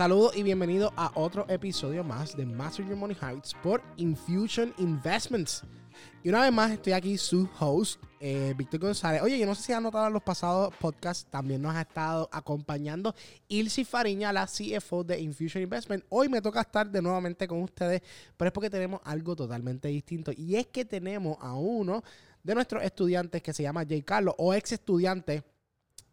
Saludos y bienvenido a otro episodio más de Master Your Money Habits por Infusion Investments. Y una vez más estoy aquí, su host, eh, Víctor González. Oye, yo no sé si han notado en los pasados podcasts, también nos ha estado acompañando Ilse Fariña, la CFO de Infusion Investment. Hoy me toca estar de nuevamente con ustedes, pero es porque tenemos algo totalmente distinto. Y es que tenemos a uno de nuestros estudiantes que se llama Jay Carlos, o ex estudiante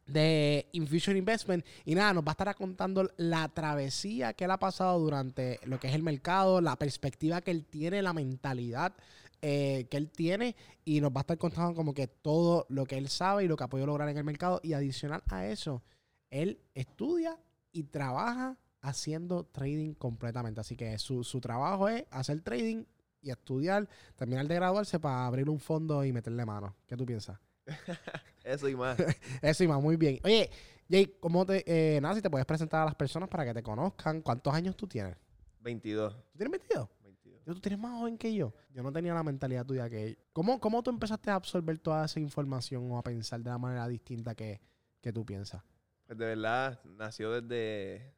de Infusion Investment. Y nada, nos va a estar contando la travesía que él ha pasado durante lo que es el mercado, la perspectiva que él tiene, la mentalidad eh, que él tiene. Y nos va a estar contando como que todo lo que él sabe y lo que ha podido lograr en el mercado. Y adicional a eso, él estudia y trabaja haciendo trading completamente. Así que su, su trabajo es hacer trading y estudiar, terminar de graduarse para abrir un fondo y meterle mano. ¿Qué tú piensas? Eso y más. Eso y más, muy bien. Oye, Jay, ¿cómo te, eh, nada, si te puedes presentar a las personas para que te conozcan? ¿Cuántos años tú tienes? 22. ¿Tú tienes 22? 22. Tú tienes más joven que yo. Yo no tenía la mentalidad tuya que. ¿Cómo, ¿Cómo tú empezaste a absorber toda esa información o a pensar de la manera distinta que, que tú piensas? Pues de verdad, nació desde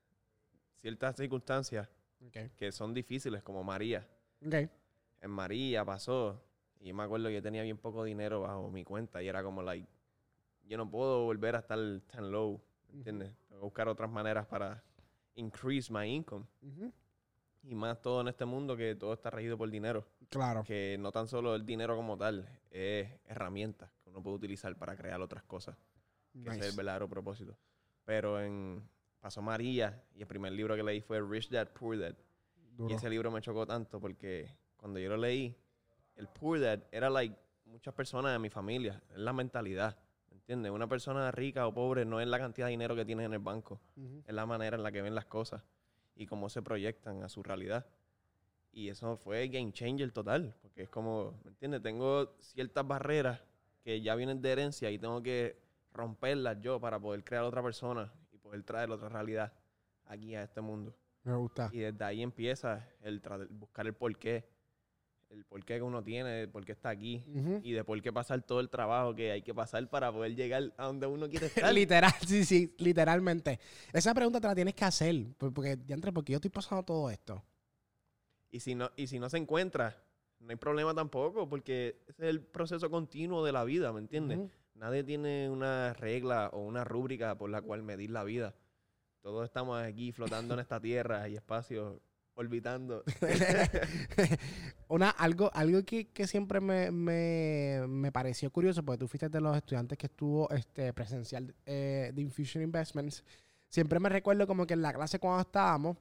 ciertas circunstancias que son difíciles, como María. Ok. En María pasó, y yo me acuerdo que yo tenía bien poco dinero bajo mi cuenta, y era como, like, yo no puedo volver a estar tan low, ¿entiendes? Tengo que buscar otras maneras para increase my income. Ujú. Y más todo en este mundo que todo está regido por dinero. Claro. Que no tan solo el dinero como tal, es herramientas que uno puede utilizar para crear otras cosas. que ese es Nice. el verdadero propósito. Pero en pasó María y el primer libro que leí fue Rich Dad Poor Dad. Duro. Y ese libro me chocó tanto porque cuando yo lo leí, el Poor Dad era like muchas personas de mi familia, es la mentalidad, ¿me entiendes? Una persona rica o pobre no es la cantidad de dinero que tienes en el banco, Ujú. es la manera en la que ven las cosas y cómo se proyectan a su realidad. Y eso fue game changer total, porque es como, ¿me entiendes? Tengo ciertas barreras que ya vienen de herencia y tengo que romperlas yo para poder crear otra persona y poder traer otra realidad aquí a este mundo. Me gusta. Y desde ahí empieza el buscar el porqué, el porqué que uno tiene, el por qué está aquí y de por qué pasar todo el trabajo que hay que pasar para poder llegar a donde uno quiere estar. Literal, sí, sí, literalmente. Esa pregunta te la tienes que hacer. por- Porque, diantre, porque yo estoy pasando todo esto. Y si no, y si no se encuentra, no hay problema tampoco, porque ese es el proceso continuo de la vida, ¿me entiendes? Nadie tiene una regla o una rúbrica por la cual medir la vida. Todos estamos aquí flotando en esta tierra y espacio, orbitando. Una, algo algo que, que siempre me, me, me pareció curioso, porque tú fuiste de los estudiantes que estuvo este, presencial eh, de Infusion Investments. Siempre me recuerdo como que en la clase cuando estábamos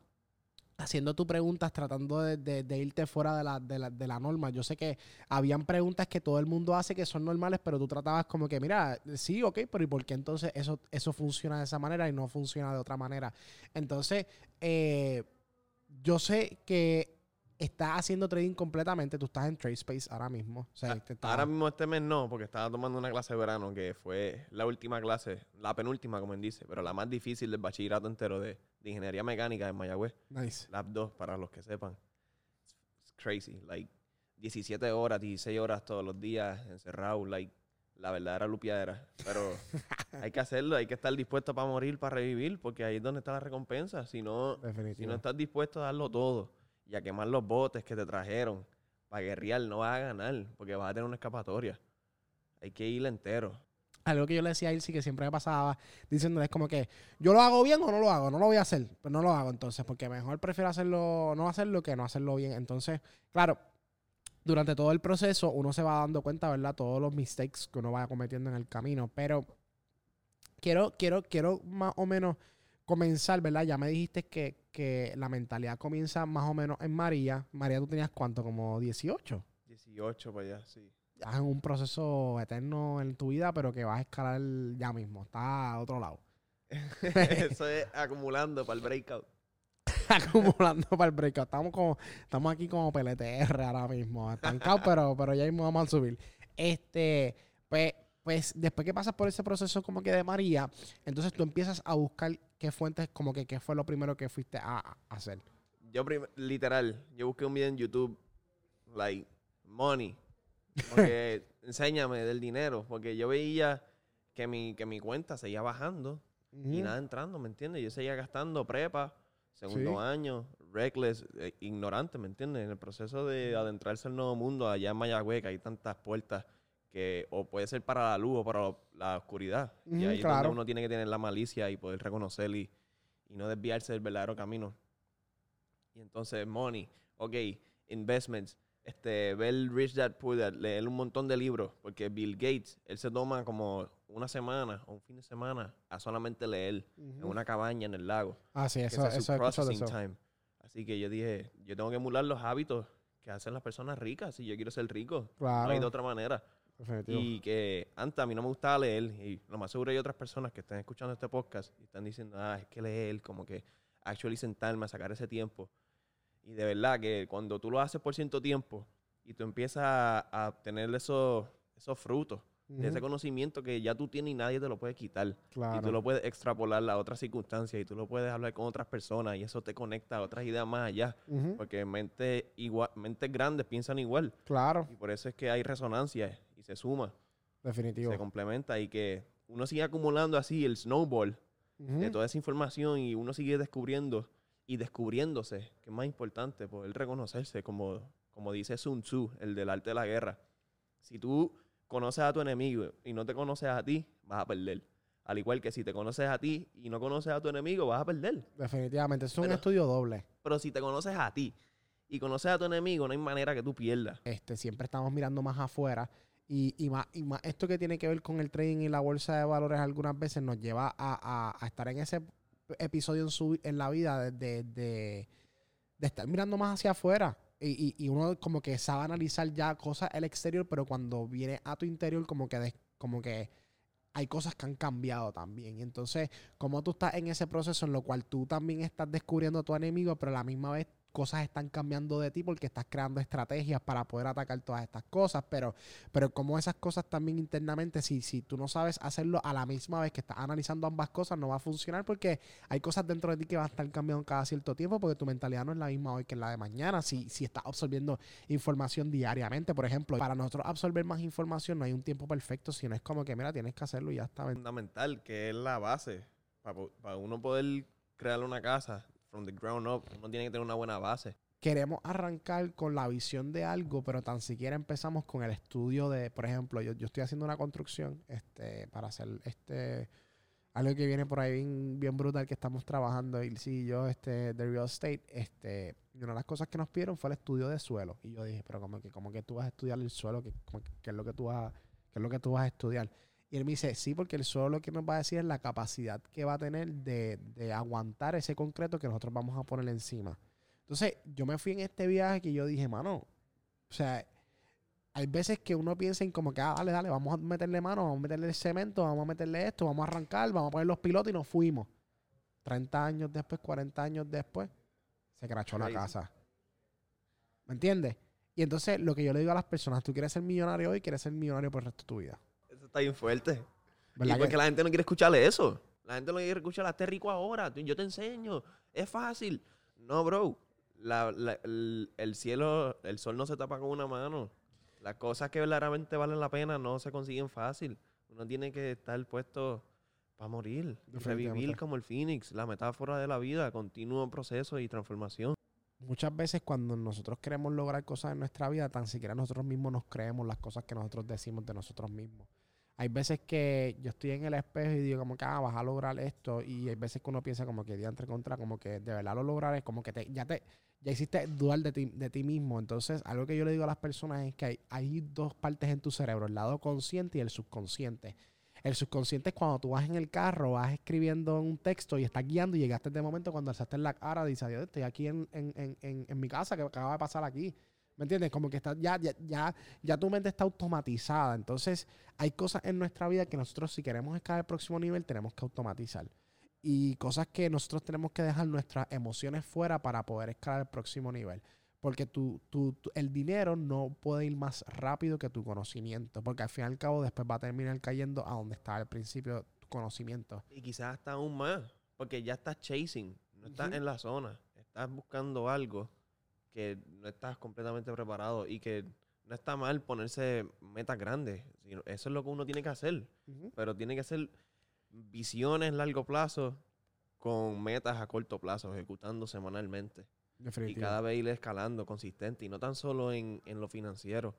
haciendo tus preguntas, tratando de, de- de irte fuera de la, de, la, de la norma. Yo sé que habían preguntas que todo el mundo hace que son normales, pero tú tratabas como que, mira, sí, ok, pero ¿y por qué entonces eso, eso funciona de esa manera y no funciona de otra manera? Entonces, eh, yo sé que estás haciendo trading completamente. Tú estás en TradeSpace ahora mismo. O sea, te estás- Ahora mismo este mes no, porque estaba tomando una clase de verano que fue la última clase, la penúltima, como él dice, pero la más difícil del bachillerato entero de, de ingeniería mecánica en Mayagüez. Nice. Lab 2, para los que sepan. It's crazy. Like, 17 horas, 16 horas todos los días encerrado. Like, la verdadera lupiadera. Pero hay que hacerlo, hay que estar dispuesto para morir, para revivir, porque ahí es donde está la recompensa. Si no, si no estás dispuesto a darlo todo y a quemar los botes que te trajeron para guerrear, no vas a ganar, porque vas a tener una escapatoria. Hay que ir entero. Algo que yo le decía a Ilse que siempre me pasaba diciéndole como que yo lo hago bien o no lo hago, no lo voy a hacer, pero no lo hago entonces, porque mejor prefiero hacerlo, no hacerlo que no hacerlo bien. Entonces, claro, durante todo el proceso uno se va dando cuenta, ¿verdad? Todos los mistakes que uno vaya cometiendo en el camino, pero quiero, quiero, quiero más o menos comenzar, ¿verdad? Ya me dijiste que, que la mentalidad comienza más o menos en María. María, ¿tú tenías cuánto? Como 18. 18 para allá, sí. Estás en un proceso eterno en tu vida, pero que vas a escalar ya mismo. Está a otro lado. Eso es acumulando para el breakout. Acumulando para el breakout. Estamos como, estamos aquí como PLTR ahora mismo. Estancados, pero, pero ya mismo vamos a subir. Este, pues, pues después que pasas por ese proceso como que de María, entonces tú empiezas a buscar qué fuentes, como que qué fue lo primero que fuiste a, a hacer. Yo, literal, yo busqué un video en YouTube, like, money. Porque enséñame del dinero. Porque yo veía que mi, que mi cuenta seguía bajando y nada entrando, ¿me entiendes? Yo seguía gastando prepa, segundo Sí. año, reckless, eh, ignorante, ¿me entiendes? En el proceso de adentrarse al nuevo mundo, allá en Mayagüez, que hay tantas puertas que o puede ser para la luz o para lo- la oscuridad. Y ahí es claro. donde uno tiene que tener la malicia y poder reconocer y, y no desviarse del verdadero camino. Y entonces, money, ok, investments, este, ver Rich Dad Poor Dad, leer un montón de libros, porque Bill Gates, él se toma como una semana o un fin de semana a solamente leer en una cabaña en el lago. Ah, sí, eso, es su eso processing eso. time. Así que yo dije, yo tengo que emular los hábitos que hacen las personas ricas si yo quiero ser rico. No hay de otra manera. definitivo. Y que antes a mí no me gustaba leer y lo más seguro hay otras personas que están escuchando este podcast y están diciendo, ah, es que leer, como que actually sentarme a sacar ese tiempo. Y de verdad que cuando tú lo haces por cierto tiempo y tú empiezas a, a obtener esos, esos frutos de ese conocimiento que ya tú tienes y nadie te lo puede quitar. Y tú lo puedes extrapolar a otras circunstancias y tú lo puedes hablar con otras personas y eso te conecta a otras ideas más allá. Porque mente igual, mentes grandes piensan igual. Claro, Y por eso es que hay resonancia y se suma definitivo. se complementa y que uno sigue acumulando así el snowball de toda esa información y uno sigue descubriendo y descubriéndose, que es más importante, poder reconocerse, como, como dice Sun Tzu, el del arte de la guerra. Si tú conoces a tu enemigo y no te conoces a ti, vas a perder. Al igual que si te conoces a ti y no conoces a tu enemigo, vas a perder. Definitivamente, es un Pero- estudio doble. Pero si te conoces a ti y conoces a tu enemigo, no hay manera que tú pierdas. Este, siempre estamos mirando más afuera. Y, y, más, y más esto que tiene que ver con el trading y la bolsa de valores algunas veces nos lleva a, a- a estar en ese episodio en, su, en la vida de, de, de- estar mirando más hacia afuera. Y, y- y uno como que sabe analizar ya cosas el exterior, pero cuando viene a tu interior como que, como que hay cosas que han cambiado también. Y entonces, como tú estás en ese proceso en lo cual tú también estás descubriendo a tu enemigo, pero a la misma vez cosas están cambiando de ti porque estás creando estrategias para poder atacar todas estas cosas, pero, pero como esas cosas también internamente, si, si tú no sabes hacerlo a la misma vez que estás analizando ambas cosas, no va a funcionar porque hay cosas dentro de ti que van a estar cambiando cada cierto tiempo porque tu mentalidad no es la misma hoy que la de mañana, si, si estás absorbiendo información diariamente, por ejemplo, para nosotros absorber más información no hay un tiempo perfecto, sino es como que, mira, tienes que hacerlo y ya está. fundamental, que es la base. Para, uno poder crear una casa from the ground up, uno tiene que tener una buena base. queremos arrancar con la visión de algo, pero tan siquiera empezamos con el estudio de, por ejemplo, yo, yo estoy haciendo una construcción este, para hacer este algo que viene por ahí bien, bien brutal que estamos trabajando, y sí, yo, este, de real estate, este, una de las cosas que nos pidieron fue el estudio de suelo. Y yo dije, pero como que, como que tú vas a estudiar el suelo, ¿qué, como que- qué es lo que tú vas a, es lo que tú vas a estudiar? Y él me dice, sí, porque el suelo lo que nos va a decir es la capacidad que va a tener de, de aguantar ese concreto que nosotros vamos a poner encima. Entonces, yo me fui en este viaje que yo dije, mano, o sea, hay veces que uno piensa en como que, ah, dale, dale, vamos a meterle mano, vamos a meterle el cemento, vamos a meterle esto, vamos a arrancar, vamos a poner los pilotos y nos fuimos. 30 años después, 40 años después, se crachó la casa. ¿Me entiendes? Y entonces, lo que yo le digo a las personas, tú quieres ser millonario hoy, quieres ser millonario por el resto de tu vida. Está bien fuerte. Y ¿Verdad porque que- la gente no quiere escucharle eso. La gente no quiere escuchar, hazte rico ahora, yo te enseño, es fácil. No, bro. La- la- el, el cielo, el sol no se tapa con una mano. Las cosas que verdaderamente valen la pena no se consiguen fácil. Uno tiene que estar puesto para morir. Revivir como el Phoenix, la metáfora de la vida, continuo proceso y transformación. Muchas veces cuando nosotros queremos lograr cosas en nuestra vida, tan siquiera nosotros mismos nos creemos las cosas que nosotros decimos de nosotros mismos. Hay veces que yo estoy en el espejo y digo como que, ah, vas a lograr esto. Y hay veces que uno piensa como que día entre contra, como que de verdad lo lograré, como que te, ya te, ya hiciste dudar de ti, de ti mismo. Entonces, algo que yo le digo a las personas es que hay, hay dos partes en tu cerebro, el lado consciente y el subconsciente. El subconsciente es cuando tú vas en el carro, vas escribiendo un texto y estás guiando y llegaste de momento cuando alzaste la cara, dices, adiós, estoy aquí en, en, en, en mi casa, que acaba de pasar aquí. ¿Me entiendes? Como que está, ya, ya, ya, ya tu mente está automatizada. Entonces, hay cosas en nuestra vida que nosotros, si queremos escalar al próximo nivel, tenemos que automatizar. Y cosas que nosotros tenemos que dejar nuestras emociones fuera para poder escalar al próximo nivel. Porque tu, tu- tu- el dinero no puede ir más rápido que tu conocimiento. Porque al fin y al cabo después va a terminar cayendo a donde estaba al principio tu conocimiento. Y quizás hasta aún más, porque ya estás chasing, no estás en la zona, estás buscando algo que no estás completamente preparado y que no está mal ponerse metas grandes. Eso es lo que uno tiene que hacer, pero tiene que ser visiones a largo plazo con metas a corto plazo, ejecutando semanalmente. Y cada vez ir escalando consistente. Y no tan solo en, en lo financiero,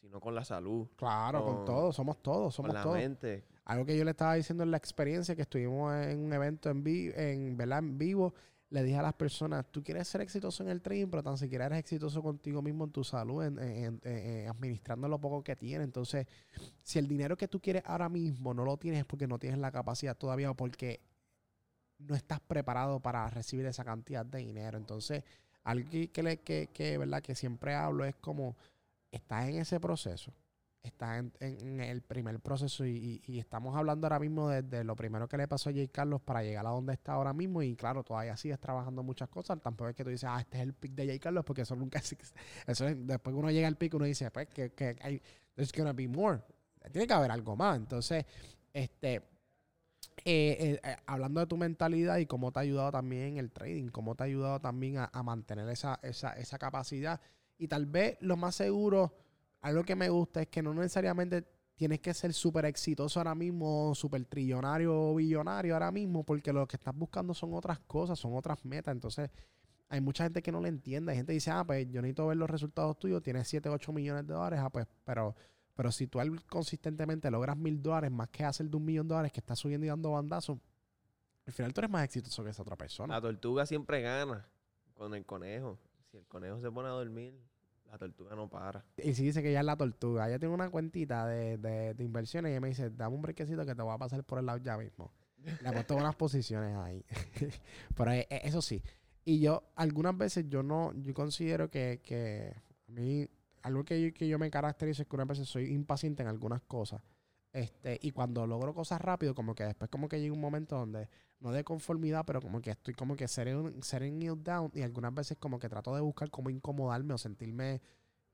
sino con la salud, Claro, con con- todo, somos todos, con somos la todos. mente. Algo que yo le estaba diciendo en la experiencia que estuvimos en un evento en, vi- en, en vivo, le dije a las personas, tú quieres ser exitoso en el trading, pero tan siquiera eres exitoso contigo mismo en tu salud, en, en- administrando lo poco que tienes. Entonces, si el dinero que tú quieres ahora mismo no lo tienes es porque no tienes la capacidad todavía o porque no estás preparado para recibir esa cantidad de dinero. Entonces, algo que, que, que, ¿verdad? que siempre hablo es como, estás en ese proceso está en, en- el primer proceso y, y- estamos hablando ahora mismo desde lo primero que le pasó a Jay Carlos para llegar a donde está ahora mismo y claro, todavía sigues trabajando muchas cosas, tampoco es que tú dices, ah, este es el pick de Jay Carlos porque eso nunca existe. Eso es- después que uno llega al pick uno dice, pues que, que hay, there's gonna be more, tiene que haber algo más. Entonces, este, eh, eh, eh, hablando de tu mentalidad y cómo te ha ayudado también el trading, cómo te ha ayudado también a, a mantener esa, esa, esa capacidad. Y tal vez lo más seguro, algo que me gusta es que no necesariamente tienes que ser súper exitoso ahora mismo, súper trillonario o billonario ahora mismo, porque lo que estás buscando son otras cosas, son otras metas. Entonces, hay mucha gente que no lo entiende. Hay gente que dice, ah, pues yo necesito ver los resultados tuyos, tienes 7, 8 millones de dólares, ah, pues, pero, pero si tú consistentemente logras mil dólares más que hacer de un millón de dólares que estás subiendo y dando bandazos, al final tú eres más exitoso que esa otra persona. La tortuga siempre gana con el conejo. Si el conejo se pone a dormir, la tortuga no para. Y si dice que ella es la tortuga, ella tiene una cuentita de, de, inversiones y ella me dice, dame un brequecito que te voy a pasar por el lado ya mismo. Le he puesto unas posiciones ahí. Pero eh, eso sí. Y yo, algunas veces yo no, yo considero que, que a mí, algo que yo, que yo me caracterizo es que unas veces soy impaciente en algunas cosas. Este, y cuando logro cosas rápido, como que después como que llega un momento donde no de conformidad, pero como que estoy como que setting, setting it down y algunas veces como que trato de buscar cómo incomodarme o sentirme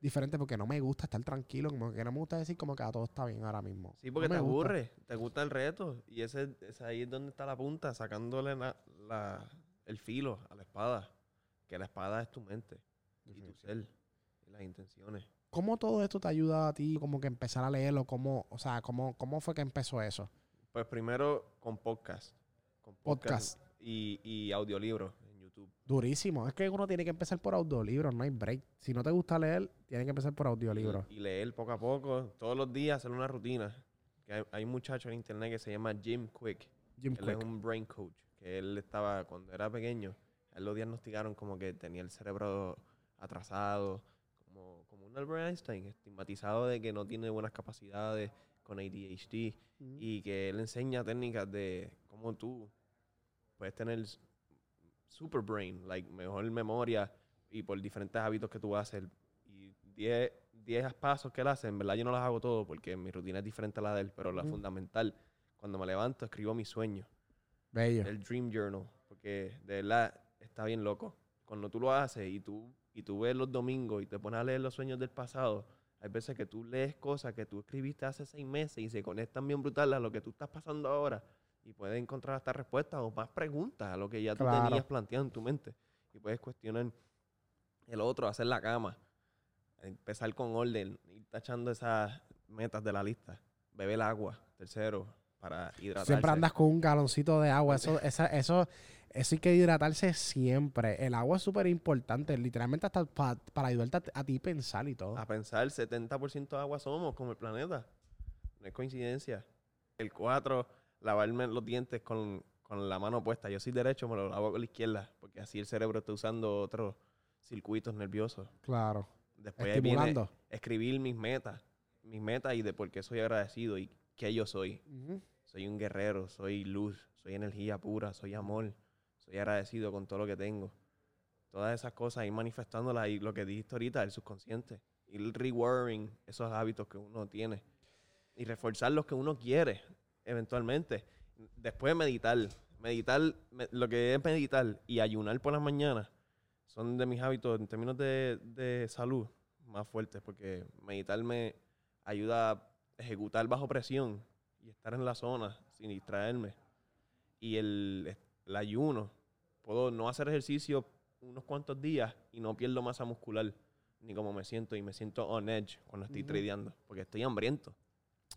diferente porque no me gusta estar tranquilo, como que no me gusta decir como que ah, todo está bien ahora mismo. Sí, porque No te gusta. aburre, te gusta el reto. Y ese, ese ahí es donde está la punta, sacándole la- la- el filo a la espada. Que la espada es tu mente y tu ser y las intenciones. ¿Cómo todo esto te ayuda a ti como que empezar a leerlo? ¿Cómo, o sea, cómo, cómo fue que empezó eso? Pues primero con podcast. Con Podcast. Y, y audiolibros en YouTube. Durísimo. Es que uno tiene que empezar por audiolibros, no hay break. Si no te gusta leer, tienes que empezar por audiolibros. Y, y leer poco a poco, todos los días hacer una rutina. Que hay, hay un muchacho en internet que se llama Jim Quick. Jim Él Quick. es un brain coach. Que él estaba, cuando era pequeño, él lo diagnosticaron como que tenía el cerebro atrasado, Albert Einstein, estigmatizado de que no tiene buenas capacidades con ADHD y que él enseña técnicas de cómo tú puedes tener super brain, like mejor memoria y por diferentes hábitos que tú haces. Y 10 10 pasos que él hace, en verdad yo no los hago todos porque mi rutina es diferente a la de él, pero la fundamental, cuando me levanto escribo mis sueños Bello. el Dream Journal, porque de verdad está bien loco. Cuando tú lo haces y tú, y tú ves los domingos y te pones a leer los sueños del pasado, hay veces que tú lees cosas que tú escribiste hace seis meses y se conectan bien brutal a lo que tú estás pasando ahora y puedes encontrar hasta respuestas o más preguntas a lo que ya tú Claro. tenías planteado en tu mente. Y puedes cuestionar el otro, hacer la cama, empezar con orden, ir tachando esas metas de la lista, beber agua, tercero, para hidratarse. Siempre andas con un galoncito de agua. Eso, esa- eso, eso hay que hidratarse siempre. El agua es súper importante. Literalmente hasta pa- para ayudarte a, a ti pensar y todo. A pensar, 70% de agua somos como el planeta. No es coincidencia. El 4, lavarme los dientes con, con la mano puesta. Yo soy derecho, me lo lavo con la izquierda, porque así el cerebro está usando otros circuitos nerviosos. Claro. Después ahí viene Estimulando. escribir mis metas, mis metas y de por qué soy agradecido y qué yo soy. Soy un guerrero, soy luz, soy energía pura, soy amor, soy agradecido con todo lo que tengo. Todas esas cosas, ir manifestándolas y lo que dijiste ahorita, el subconsciente. Ir rewiring esos hábitos que uno tiene. Y reforzar los que uno quiere, eventualmente. Después meditar. Meditar, me- lo que es meditar y ayunar por las mañanas son de mis hábitos en términos de, de salud más fuertes porque meditar me ayuda a ejecutar bajo presión y estar en la zona sin distraerme. Y el, el ayuno, puedo no hacer ejercicio unos cuantos días y no pierdo masa muscular, ni como me siento, y me siento on edge cuando estoy Ujú. tradeando, porque estoy hambriento.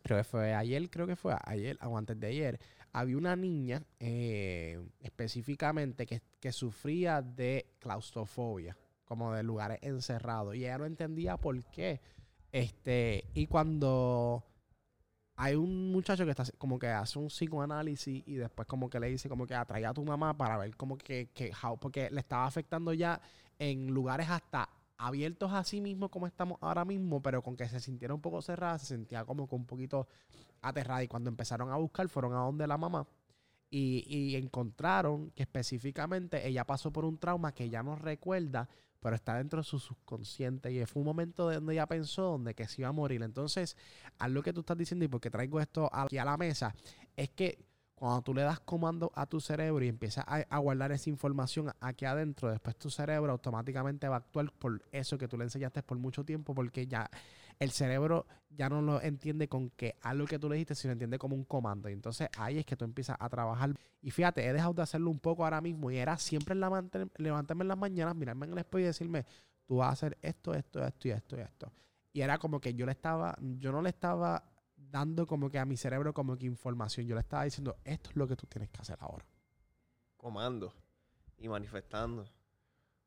creo que fue ayer, creo que fue ayer o antes de ayer, había una niña eh, específicamente que, que sufría de claustrofobia, como de lugares encerrados, y ella no entendía por qué. Este, y cuando hay un muchacho que está como que hace un psicoanálisis y después como que le dice como que atrae a tu mamá para ver como que, que how- porque le estaba afectando ya en lugares hasta abiertos a sí mismo como estamos ahora mismo, pero con que se sintiera un poco cerrada, se sentía como que un poquito aterrada. Y cuando empezaron a buscar fueron a donde la mamá y, y encontraron que específicamente ella pasó por un trauma que ella no recuerda, pero está dentro de su subconsciente y fue un momento de donde ella pensó donde que se iba a morir. Entonces, algo que tú estás diciendo y porque traigo esto aquí a la mesa es que cuando tú le das comando a tu cerebro y empiezas a, a guardar esa información aquí adentro, después tu cerebro automáticamente va a actuar por eso que tú le enseñaste por mucho tiempo, porque ya el cerebro ya no lo entiende con que algo que tú le dijiste, sino entiende como un comando. Y entonces ahí es que tú empiezas a trabajar. Y fíjate, he dejado de hacerlo un poco ahora mismo y era siempre levantarme en las mañanas, mirarme en el espejo y decirme, tú vas a hacer esto, esto, esto y esto y esto. Y era como que yo le estaba, yo no le estaba dando como que a mi cerebro como que información. Yo le estaba diciendo, esto es lo que tú tienes que hacer ahora. Comando y manifestando.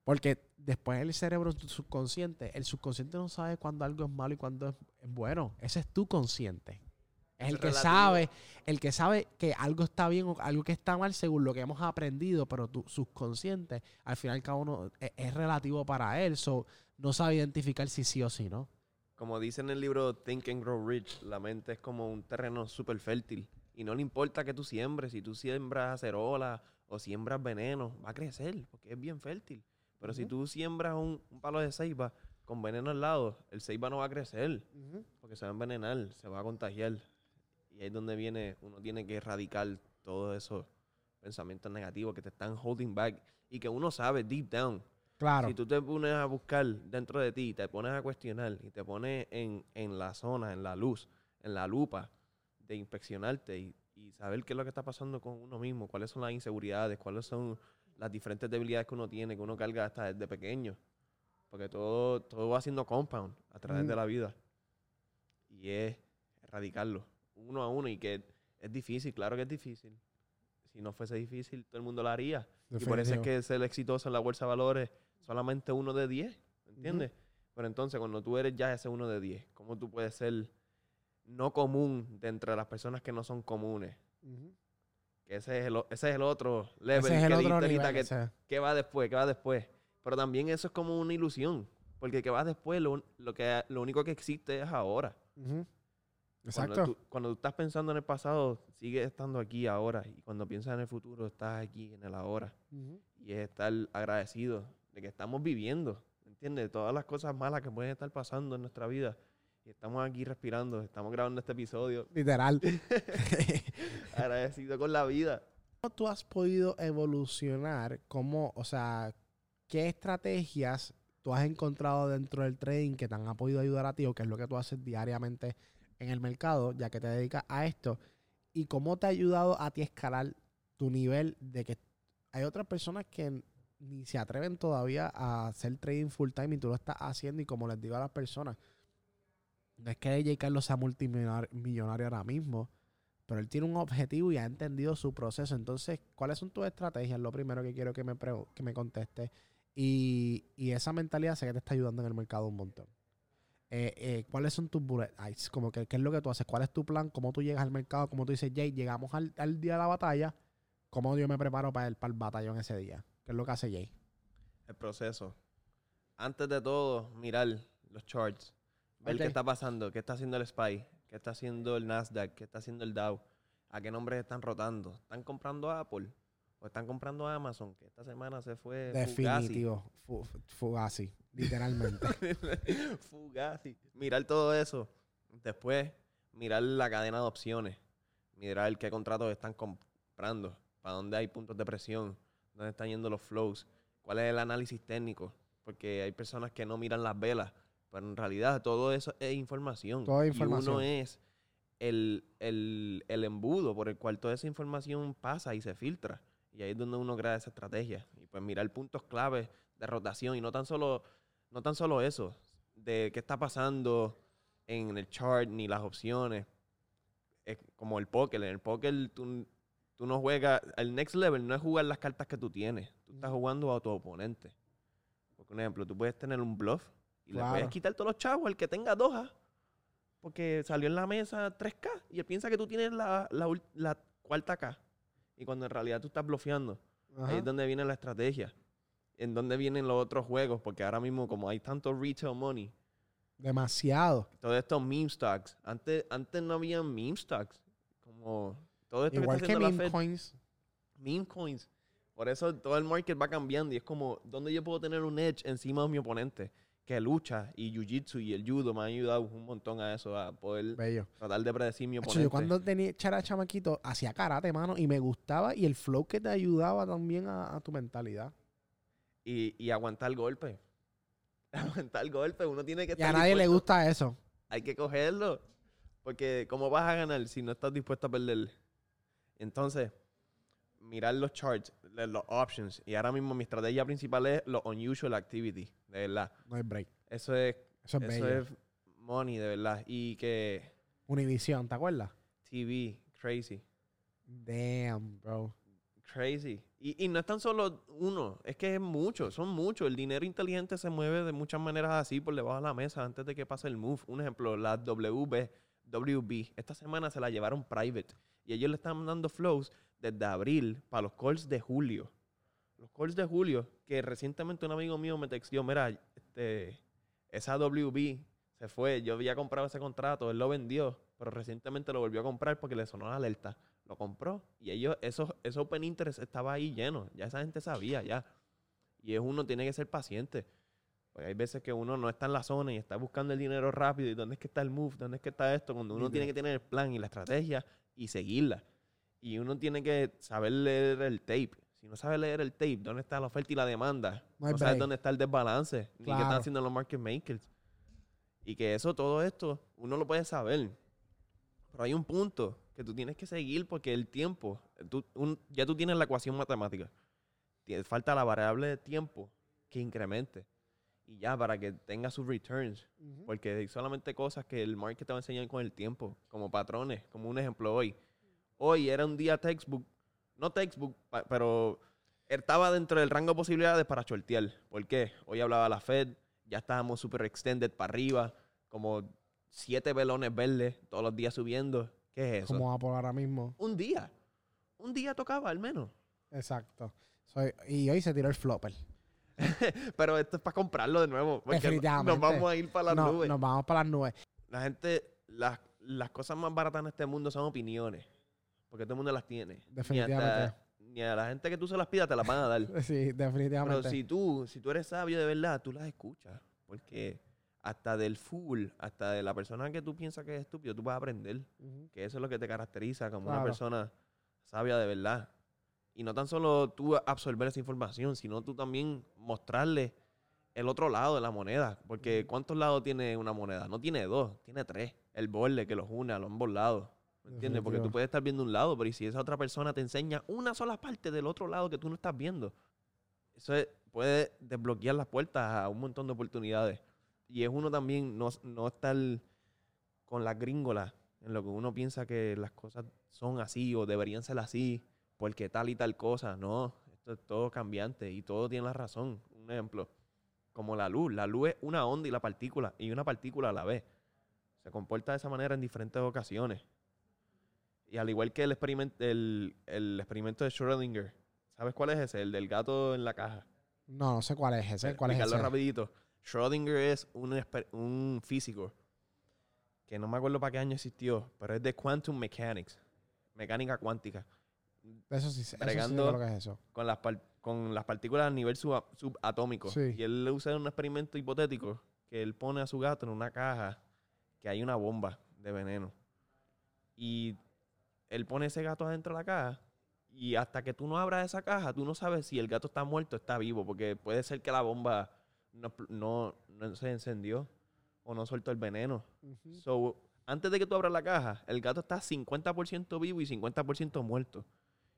Porque después el cerebro subconsciente, el subconsciente no sabe cuándo algo es malo y cuándo es, bueno. Ese es tu consciente. Es el que sabe, el que sabe que algo está bien o algo que está mal según lo que hemos aprendido, pero tu subconsciente, al final cada uno es, es relativo para él, so, no sabe identificar si sí o si no. Como dice en el libro Think and Grow Rich, la mente es como un terreno súper fértil. Y no le importa que tú siembres. Si tú siembras acerola o siembras veneno, va a crecer porque es bien fértil. Pero si Ujú. tú siembras un, un palo de ceiba con veneno al lado, el ceiba no va a crecer porque se va a envenenar, se va a contagiar. Y ahí es donde viene, uno tiene que erradicar todos esos pensamientos negativos que te están holding back y que uno sabe deep down Claro. si tú te pones a buscar dentro de ti, te pones a cuestionar y te pones en, en la zona, en la luz, en la lupa de inspeccionarte y, y saber qué es lo que está pasando con uno mismo, cuáles son las inseguridades, cuáles son las diferentes debilidades que uno tiene, que uno carga hasta desde pequeño. Porque todo, todo va haciendo compound a través Mm. de la vida. Y es erradicarlo uno a uno y que es difícil, claro que es difícil. Si no fuese difícil, todo el mundo lo haría. Y por eso es que ser exitoso en la bolsa de valores solamente uno de 10, ¿entiendes? Pero entonces cuando tú eres ya ese uno de 10, ¿cómo tú puedes ser no común de entre las personas que no son comunes? Ujú. Que ese es el, ese es el otro level Ese es el que otro nivel. que, ese. ¿qué va después? ¿Qué va después? Pero también eso es como una ilusión, porque que va después, lo, lo, que, lo único que existe es ahora. Ujú. Cuando Exacto. tú, cuando tú estás pensando en el pasado, sigues estando aquí ahora. Y cuando piensas en el futuro, estás aquí en el ahora. Ujú. y es estar agradecido de que estamos viviendo, ¿entiendes? Todas las cosas malas que pueden estar pasando en nuestra vida. Y estamos aquí respirando, estamos grabando este episodio Literal. agradecido con la vida. ¿Cómo tú has podido evolucionar? ¿Cómo, o sea, qué estrategias tú has encontrado dentro del trading que te han podido ayudar a ti o qué es lo que tú haces diariamente en el mercado, ya que te dedicas a esto? ¿Y cómo te ha ayudado a ti a escalar tu nivel de que hay otras personas que ni se atreven todavía a hacer trading full time y tú lo estás haciendo y como les digo a las personas, no es que DJ Carlos sea multimillonario millonario ahora mismo, pero él tiene un objetivo y ha entendido su proceso. Entonces, ¿cuáles son tus estrategias? Lo primero que quiero que me, que me conteste. Y, y esa mentalidad sé que te está ayudando en el mercado un montón. Eh, eh, ¿Cuáles son tus bullet eyes? Como que, ¿Qué es lo que tú haces? ¿Cuál es tu plan? ¿Cómo tú llegas al mercado? ¿Cómo tú dices, Jay, llegamos al, al día de la batalla? ¿Cómo yo me preparo para el, para el batallón ese día? ¿Qué es lo que hace Jay? El proceso. Antes de todo, mirar los charts. Ver Ok. qué está pasando, qué está haciendo el SPY, qué está haciendo el Nasdaq, qué está haciendo el Dow, a qué nombres están rotando. ¿Están comprando Apple? ¿O están comprando Amazon? Que esta semana se fue Fugazi. Definitivo. Fu- Fugazi. Literalmente. Fugazi. Mirar todo eso. Después, mirar la cadena de opciones. Mirar qué contratos están comprando. Para dónde hay puntos de presión. Dónde están yendo los flows. Cuál es el análisis técnico. Porque hay personas que no miran las velas. Pero en realidad todo eso es información. Todo es Y uno información. es el, el- el embudo por el cual toda esa información pasa y se filtra. Y ahí es donde uno crea esa estrategia. Y pues mirar puntos claves de rotación. Y no tan solo, no tan solo eso, de qué está pasando en el chart ni las opciones, es como el póker. En el póker tú, tú no juegas, el next level no es jugar las cartas que tú tienes. Tú estás jugando a tu oponente. Por ejemplo, tú puedes tener un bluff y le Claro. puedes quitar todos los chavos al que tenga dos A, porque salió en la mesa 3K y él piensa que tú tienes la, la, la cuarta K. Y cuando en realidad tú estás bloqueando. Ahí es donde viene la estrategia. En donde vienen los otros juegos, porque ahora mismo como hay tanto retail money, Demasiado. todos estos meme stocks, antes, antes no había meme stocks, como todo esto Igual que está meme la Fed, coins. meme coins. Por eso todo el market va cambiando y es como, ¿dónde yo puedo tener un edge encima de mi oponente? Que lucha y jiu-jitsu y el judo me han ayudado un montón a eso, a poder Bello. tratar de predecir mi oponente. yo cuando tenía era chamaquito hacía karate, mano, y me gustaba y el flow que te ayudaba también a, a tu mentalidad. Y, y aguantar golpe. Aguantar golpe, uno tiene que Y estar a nadie le gusta eso. hay que cogerlo. Porque ¿cómo vas a ganar si no estás dispuesto a perder? Entonces, mirar los charts, los options. Y ahora mismo mi estrategia principal es los unusual activity, de verdad. No hay break. Eso es, Eso es eso bello. es money, de verdad. Y que Univision, ¿te acuerdas? TV, crazy. Damn, bro. Crazy. Y, y no es tan solo uno, es que es mucho, son muchos. El dinero inteligente se mueve de muchas maneras así por debajo de la mesa antes de que pase el move. Un ejemplo, la WB, WB, esta semana se la llevaron private y ellos le están dando flows desde abril para los calls de julio. Los calls de julio, que recientemente un amigo mío me textió, mira, este, esa WB se fue, yo había comprado ese contrato, él lo vendió, pero recientemente lo volvió a comprar porque le sonó la alerta lo compró y ellos, esos, ese open interest estaba ahí lleno, ya esa gente sabía ya. Y es uno tiene que ser paciente. Porque hay veces que uno no está en la zona y está buscando el dinero rápido y dónde es que está el move, dónde es que está esto, cuando uno tiene que tener el plan y la estrategia y seguirla. Y uno tiene que saber leer el tape. Si no sabe leer el tape, dónde está la oferta y la demanda, No sabes dónde está el desbalance, ni qué están haciendo los market makers. Y que eso, todo esto, uno lo puede saber. Pero hay un punto que tú tienes que seguir porque el tiempo, tú- un- ya tú tienes la ecuación matemática. Falta la variable de tiempo que incremente. Y ya para que tenga sus returns. Porque hay solamente cosas que el market te va a enseñar con el tiempo, como patrones, como un ejemplo hoy. Hoy era un día textbook, no textbook, pero estaba dentro del rango de posibilidades para shortear. ¿Por qué? Hoy hablaba la Fed, ya estábamos super extended para arriba, como siete velones verdes todos los días subiendo. ¿Qué es eso? Como va por ahora mismo. Un día. Un día tocaba al menos. Exacto. Soy- y hoy se tiró el flopper. Pero esto es para comprarlo de nuevo. Porque nos vamos a ir para las No, nubes. Nos vamos para las nubes. La gente, las, las cosas más baratas en este mundo son opiniones. Porque todo el mundo las tiene. Ni Definitivamente. hasta- Ni a la gente que tú se las pidas te las van a dar. Sí, definitivamente. Pero si tú, si tú eres sabio de verdad, tú las escuchas. Porque hasta del fool, hasta de la persona que tú piensas que es estúpido, tú vas a aprender. Que eso es lo que te caracteriza como una persona sabia de verdad. Y no tan solo tú absorber esa información, sino tú también mostrarle el otro lado de la moneda. Porque ¿cuántos lados tiene una moneda? No tiene dos, tiene tres. El borde que los une a los ambos lados. ¿Me entiendes? Porque tú puedes estar viendo un lado, pero ¿y si esa otra persona te enseña una sola parte del otro lado que tú no estás viendo? Eso es- puede desbloquear las puertas a un montón de oportunidades. Y es uno también no, no estar con las gringolas en lo que uno piensa que las cosas son así o deberían ser así porque tal y tal cosa. No, esto es todo cambiante y todo tiene la razón. Un ejemplo, como la luz. La luz es una onda y la partícula y una partícula a la vez. Se comporta de esa manera en diferentes ocasiones. Y al igual que el experimento, el, el experimento de Schrödinger, ¿sabes cuál es ese? El del gato en la caja. No, no sé cuál es ese. ¿Cuál es ese? rapidito. Schrödinger es un, un físico que no me acuerdo para qué año existió, pero es de quantum mechanics, mecánica cuántica, Eso sí, eso sí lo que es eso. con las, con las partículas a nivel suba- subatómico. Sí. Y él usa un experimento hipotético que él pone a su gato en una caja que hay una bomba de veneno. Y él pone ese gato adentro de la caja y hasta que tú no abras esa caja, tú no sabes si el gato está muerto o está vivo, porque puede ser que la bomba no, no, no se encendió o no soltó el veneno. So, antes de que tú abras la caja, el gato está 50% vivo y 50% muerto.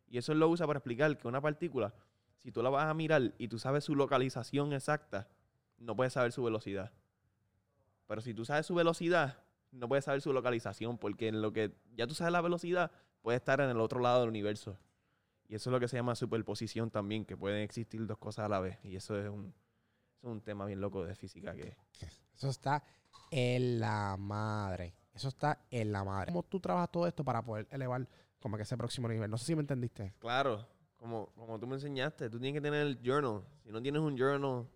Y eso él lo usa para explicar que una partícula, si tú la vas a mirar y tú sabes su localización exacta, no puedes saber su velocidad. Pero si tú sabes su velocidad, no puedes saber su localización, porque en lo que ya tú sabes la velocidad, puede estar en el otro lado del universo. Y eso es lo que se llama superposición también, que pueden existir dos cosas a la vez. Y eso es un, es un tema bien loco de física que... Eso está en la madre. Eso está en la madre. ¿Cómo tú trabajas todo esto para poder elevar como que ese próximo nivel? No sé si me entendiste. Claro, como, como tú me enseñaste, tú tienes que tener el journal. Si no tienes un journal,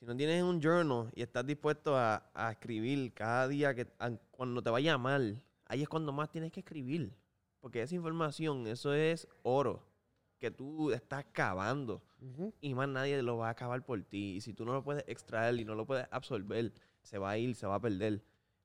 si no tienes un journal y estás dispuesto a, a escribir cada día que a- cuando te vaya mal, ahí es cuando más tienes que escribir. Porque esa información, eso es oro que tú estás cavando y más nadie lo va a acabar por ti. Y si tú no lo puedes extraer y no lo puedes absorber, se va a ir, se va a perder.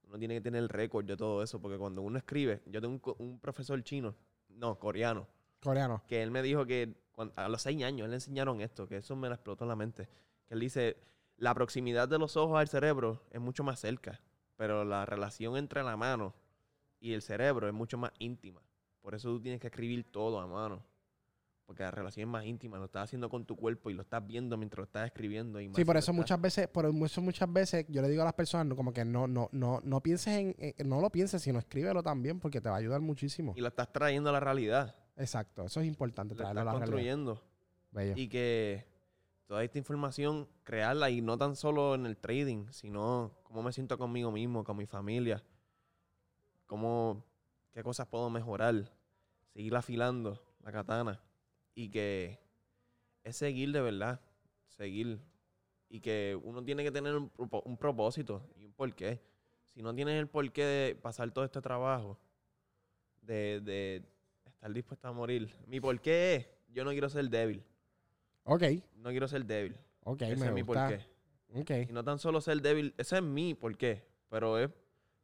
Uno tiene que tener el récord de todo eso, porque cuando uno escribe, yo tengo un, profesor chino, no, coreano, Coreano. que él me dijo que a los seis años él le enseñaron esto, que eso me lo explotó en la mente. Que él dice, la proximidad de los ojos al cerebro es mucho más cerca, pero la relación entre la mano y el cerebro es mucho más íntima. Por eso tú tienes que escribir todo a mano. Porque la relación es más íntima, lo estás haciendo con tu cuerpo y lo estás viendo mientras lo estás escribiendo. Y más Sí, por lo eso estás- muchas veces, por eso muchas veces yo le digo a las personas no, como que no, no, no, no pienses en, en- no lo pienses, sino escríbelo también porque te va a ayudar muchísimo. Y lo estás trayendo a la realidad. Exacto, eso es importante Lo traerlo a estás la construyendo. Bello. Y que toda esta información, crearla y no tan solo en el trading, sino cómo me siento conmigo mismo, con mi familia, cómo, qué cosas puedo mejorar, seguir afilando la katana y que es seguir de verdad, seguir y que uno tiene que tener un, propósito y un porqué. Si no tienes el porqué de pasar todo este trabajo, de, de estar dispuesto a morir, mi porqué es, yo no quiero ser débil. Ok, No quiero ser débil. ok, ese me es mi porqué. Ok. Y no tan solo ser débil, ese es mi porqué. Pero es,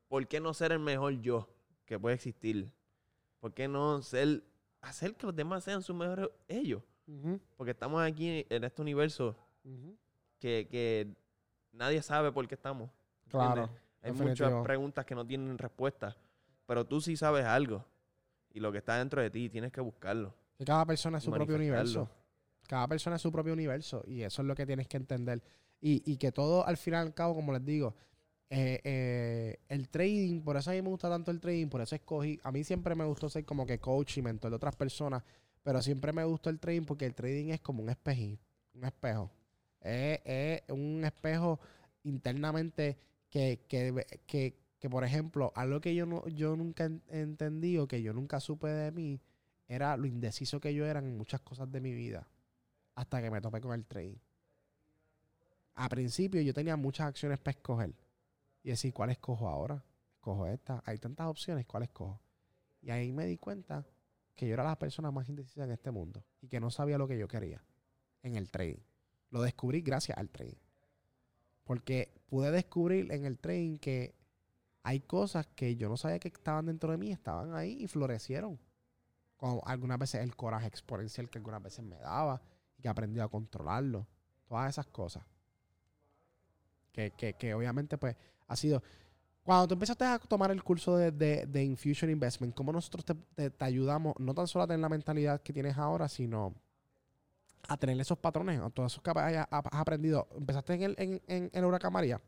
¿por qué no ser el mejor yo que puede existir? ¿Por qué no ser, hacer que los demás sean sus mejores ellos? Porque estamos aquí en este universo que, que nadie sabe por qué estamos. Claro. Hay definitivo. muchas preguntas que no tienen respuesta. Pero tú sí sabes algo. Y lo que está dentro de ti, tienes que buscarlo. Que cada persona es su propio universo. Cada persona es su propio universo. Y eso es lo que tienes que entender. Y, y que todo, al fin y al cabo, como les digo, eh, eh, el trading, por eso a mí me gusta tanto el trading, por eso escogí. A mí siempre me gustó ser como que coach y mentor de otras personas. Pero siempre me gustó el trading porque el trading es como un espejo. Un espejo. Es, un espejo internamente que, que, que, que, por ejemplo, algo que yo, no, yo nunca he entendido, que yo nunca supe de mí, era lo indeciso que yo era en muchas cosas de mi vida. Hasta que me topé con el trading. A principio yo tenía muchas acciones para escoger. Y decir, ¿cuál escojo ahora? Escojo esta. Hay tantas opciones, ¿cuál escojo? Y ahí me di cuenta que yo era la persona más indecisa en este mundo. Y que no sabía lo que yo quería en el trading. Lo descubrí gracias al trading. Porque pude descubrir en el trading que hay cosas que yo no sabía que estaban dentro de mí, estaban ahí y florecieron. Como algunas veces el coraje exponencial que algunas veces me daba y que aprendí a controlarlo. Todas esas cosas. Que, que, que obviamente pues ha sido... Cuando tú empezaste a tomar el curso de, de, de Infusion Investment, ¿cómo nosotros te, te- te ayudamos no tan solo a tener la mentalidad que tienes ahora, sino a tener esos patrones, a todos esos que hayas- has aprendido? Empezaste en el, en, en, en Huracán María.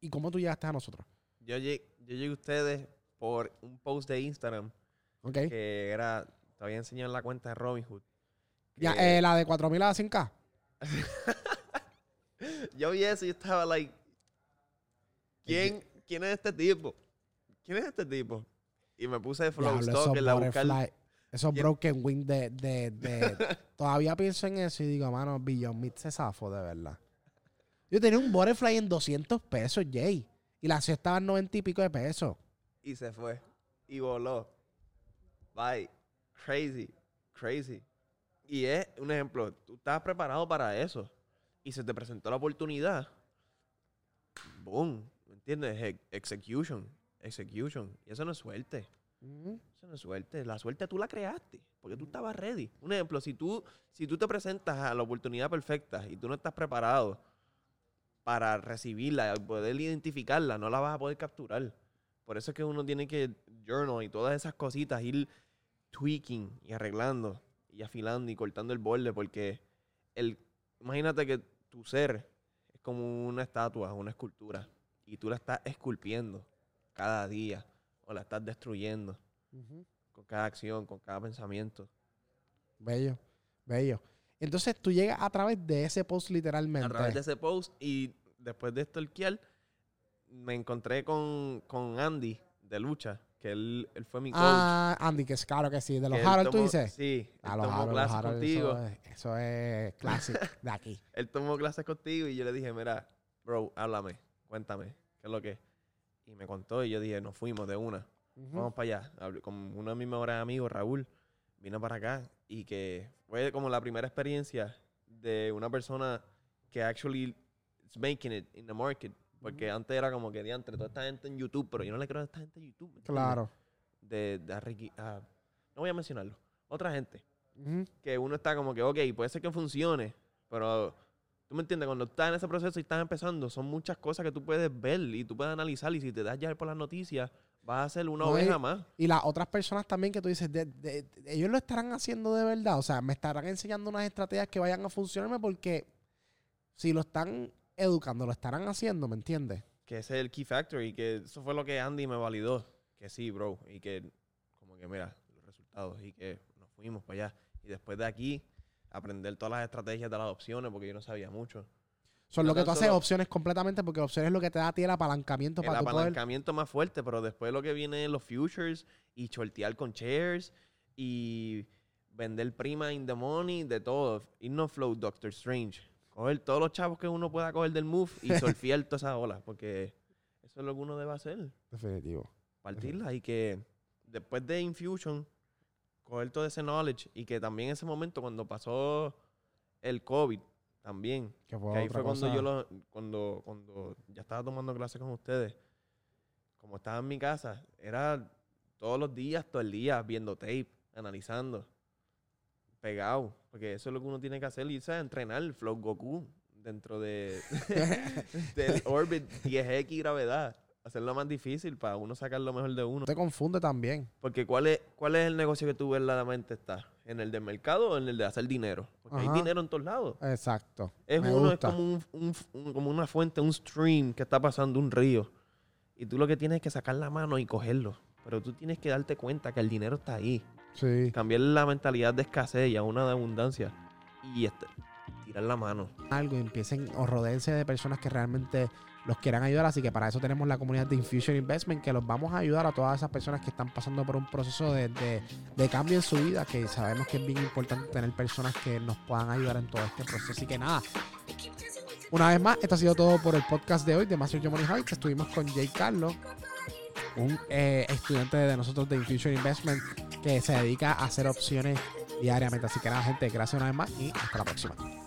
¿Y cómo tú llegaste a nosotros? Yo llegué, yo llegué a ustedes por un post de Instagram ¿Ok? que era, te había enseñado en la cuenta de Robinhood. Ya, que- eh, la de 4000 a 100k. yo vi eso y estaba like, ¿quién, ¿quién es este tipo? ¿Quién es este tipo? Y me puse de flow stock a buscar. esos ¿Quién? broken wings de, de, de- Todavía pienso en eso y digo, mano, Beyond Meat se zafo, de verdad. Yo tenía un butterfly en 200 pesos, Jay. Y la acción estaba en 90 y pico de pesos. Y se fue. Y voló. Bye. Crazy. Crazy. Y es un ejemplo. Tú estabas preparado para eso. Y se te presentó la oportunidad. Boom. ¿Me entiendes? Ex- Execution. Execution. Y eso no es suerte. Eso no es suerte. La suerte tú la creaste. Porque tú estabas ready. Un ejemplo, si tú, si tú te presentas a la oportunidad perfecta y tú no estás preparado para recibirla, poder identificarla, no la vas a poder capturar. Por eso es que uno tiene que journal y todas esas cositas ir tweaking y arreglando y afilando y cortando el borde porque el imagínate que tu ser es como una estatua, una escultura y tú la estás esculpiendo cada día o la estás destruyendo con cada acción, con cada pensamiento. Bello, bello. Entonces tú llegas a través de ese post literalmente. A través de ese post y después de esto el Kiel, me encontré con, con Andy de lucha, que él, él fue mi coach. Ah, Andy, que es claro que sí. De los que Harold, tú tomó- dices. Sí, él A los tomó Harold, los clases Harold, contigo. Eso es, eso es clásico de aquí. Él tomó clases contigo y yo le dije, mira, bro, háblame, cuéntame, ¿qué es lo que es? Y me contó y yo dije, nos fuimos de una. Ujú. Vamos para allá. Hablé Con uno de mis mejores amigos, Raúl, vino para acá y que fue como la primera experiencia de una persona que actually is making it in the market. Porque antes era como que diantre, toda esta gente en YouTube, pero yo no le creo a esta gente en YouTube. Claro. De, de a Ricky- a- no voy a mencionarlo. Otra gente. Que uno está como que, ok, puede ser que funcione, pero tú me entiendes, cuando estás en ese proceso y estás empezando, son muchas cosas que tú puedes ver y tú puedes analizar. Y si te das ya por las noticias, vas a ser una No, y- oveja más. Y las otras personas también que tú dices, de- de- de- ellos lo estarán haciendo de verdad. O sea, me estarán enseñando unas estrategias que vayan a funcionarme porque si lo están educando, lo estarán haciendo, ¿me entiendes? que ese es el key factor y que eso fue lo que Andy me validó. Que sí, bro. Y que, como que mira, los resultados y que nos fuimos para allá. Y después de aquí, aprender todas las estrategias de las opciones porque yo no sabía mucho. Son No lo que tú haces solo- opciones completamente porque opciones es lo que te da a ti el apalancamiento El para poder... apalancamiento más fuerte, pero después lo que viene los futures y shortear con shares y vender prima in the money, de todo. Irnos flow Doctor Strange. Coger todos los chavos que uno pueda coger del move y surfear todas esas olas, porque eso es lo que uno debe hacer. Definitivo. partirla y que después de Infusion, coger todo ese knowledge y que también en ese momento cuando pasó el COVID, también, Que ahí fue cuando yo lo, cuando, cuando ya estaba tomando clases con ustedes, como estaba en mi casa, era todos los días, todo el día, viendo tape, analizando, pegado, porque eso es lo que uno tiene que hacer, irse a entrenar el Flow Goku dentro de del Orbit 10X gravedad. Hacerlo más difícil para uno sacar lo mejor de uno. te confunde también. Porque ¿cuál es, ¿cuál es el negocio que tú verdaderamente está? ¿En el del mercado o en el de hacer dinero? Porque Ajá. hay dinero en todos lados. Exacto. Es Me uno, gusta. es como, un, un- un- como una fuente, un stream que está pasando, un río. Y tú lo que tienes es que sacar la mano y cogerlo. Pero tú tienes que darte cuenta que el dinero está ahí. Sí. Cambiar la mentalidad de escasez y a una de abundancia. Y este, tirar la mano. Algo y empiecen o rodense de personas que realmente los quieran ayudar. Así que para eso tenemos la comunidad de Infusion Investment, que los vamos a ayudar a todas esas personas que están pasando por un proceso de, de- de cambio en su vida, que sabemos que es bien importante tener personas que nos puedan ayudar en todo este proceso. Así que nada. Una vez más, esto ha sido todo por el podcast de hoy de Master Your Money Heights. Estuvimos con Jay Carlos, un eh, estudiante de nosotros de Infusion Investment que se dedica a hacer opciones diariamente. Así que nada, gente, gracias una vez más y hasta la próxima.